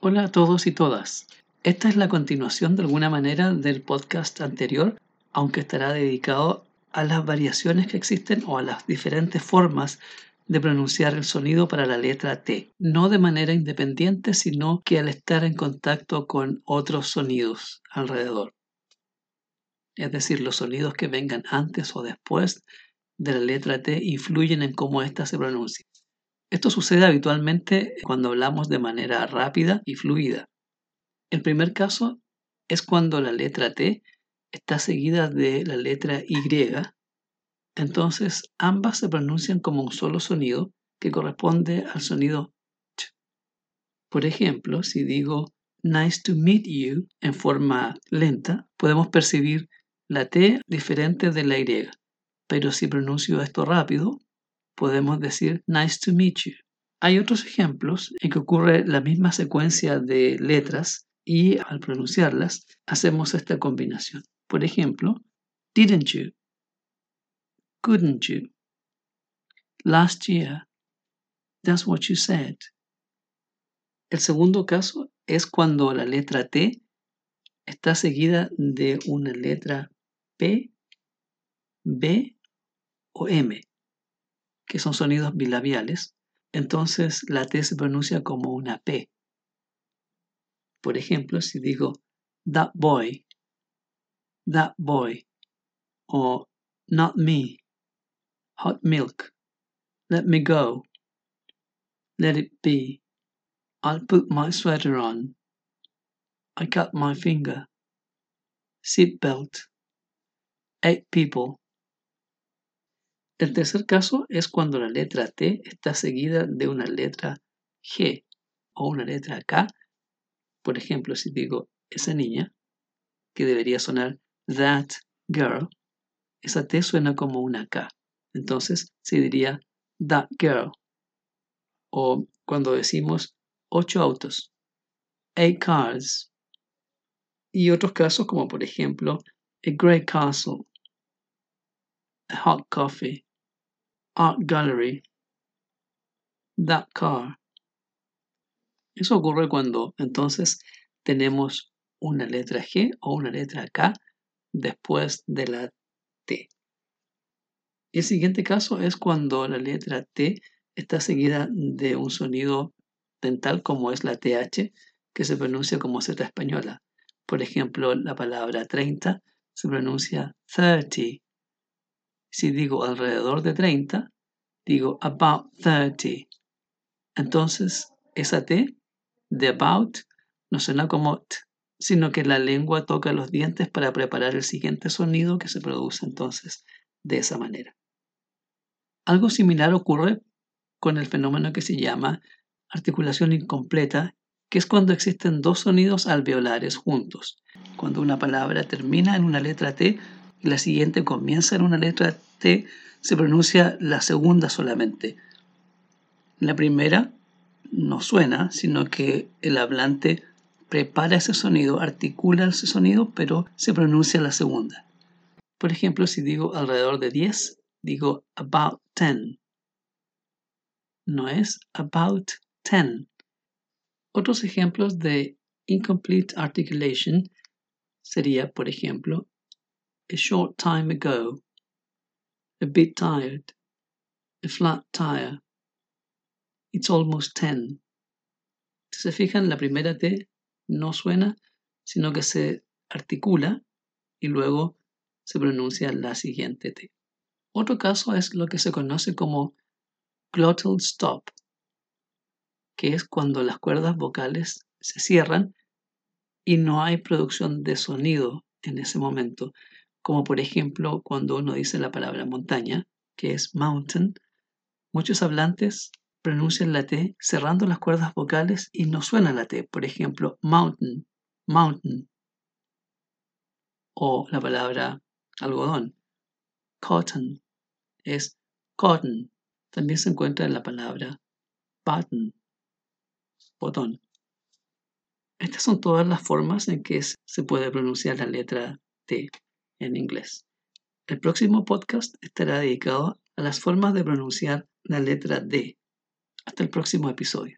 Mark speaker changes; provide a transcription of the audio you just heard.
Speaker 1: Hola a todos y todas. Esta es la continuación de alguna manera del podcast anterior, aunque estará dedicado a las variaciones que existen o a las diferentes formas de pronunciar el sonido para la letra T, no de manera independiente, sino que al estar en contacto con otros sonidos alrededor. Es decir, los sonidos que vengan antes o después de la letra T influyen en cómo ésta se pronuncia. Esto sucede habitualmente cuando hablamos de manera rápida y fluida. El primer caso es cuando la letra T está seguida de la letra Y entonces ambas se pronuncian como un solo sonido que corresponde al sonido ch. Por ejemplo, si digo nice to meet you en forma lenta, podemos percibir la T diferente de la Y. Pero si pronuncio esto rápido, podemos decir nice to meet you. Hay otros ejemplos en que ocurre la misma secuencia de letras y al pronunciarlas hacemos esta combinación. Por ejemplo, didn't you couldn't you? Last year. That's what you said. El segundo caso es cuando la letra T está seguida de una letra P, B o M, que son sonidos bilabiales. Entonces la T se pronuncia como una P. Por ejemplo, si digo that boy, that boy, o not me, hot milk. Let me go. Let it be. I'll put my sweater on. I cut my finger. Seat belt. Eight people. El tercer caso es cuando la letra T está seguida de una letra G o una letra K. Por ejemplo, si digo esa niña, que debería sonar that girl, esa T suena como una K. Entonces se diría that girl. O cuando decimos ocho autos, eight cars. Y otros casos como por ejemplo a great castle, a hot coffee, art gallery, that car. Eso ocurre cuando entonces tenemos una letra G o una letra K después de la T. El siguiente caso es cuando la letra T está seguida de un sonido dental como es la TH, que se pronuncia como Z española. Por ejemplo, la palabra 30 se pronuncia 30. Si digo alrededor de 30, digo about 30. Entonces, esa T de about no suena como T, sino que la lengua toca los dientes para preparar el siguiente sonido que se produce entonces de esa manera. Algo similar ocurre con el fenómeno que se llama articulación incompleta, que es cuando existen dos sonidos alveolares juntos. Cuando una palabra termina en una letra T la siguiente comienza en una letra T, se pronuncia la segunda solamente. La primera no suena, sino que el hablante prepara ese sonido, articula ese sonido, pero se pronuncia la segunda. Por ejemplo, si digo alrededor de 10, digo about 10. No es about 10. Otros ejemplos de incomplete articulation sería, por ejemplo, a short time ago, a bit tired, a flat tire, it's almost 10. Si se fijan, la primera T no suena, sino que se articula y luego se pronuncia la siguiente T. Otro caso es lo que se conoce como glottal stop, que es cuando las cuerdas vocales se cierran y no hay producción de sonido en ese momento, como por ejemplo cuando uno dice la palabra montaña, que es mountain, muchos hablantes pronuncian la T cerrando las cuerdas vocales y no suena la T, por ejemplo, mountain, mountain, o la palabra algodón, cotton, es cotton. También se encuentra en la palabra button, botón. Estas son todas las formas en que se puede pronunciar la letra T en inglés. El próximo podcast estará dedicado a las formas de pronunciar la letra D. Hasta el próximo episodio.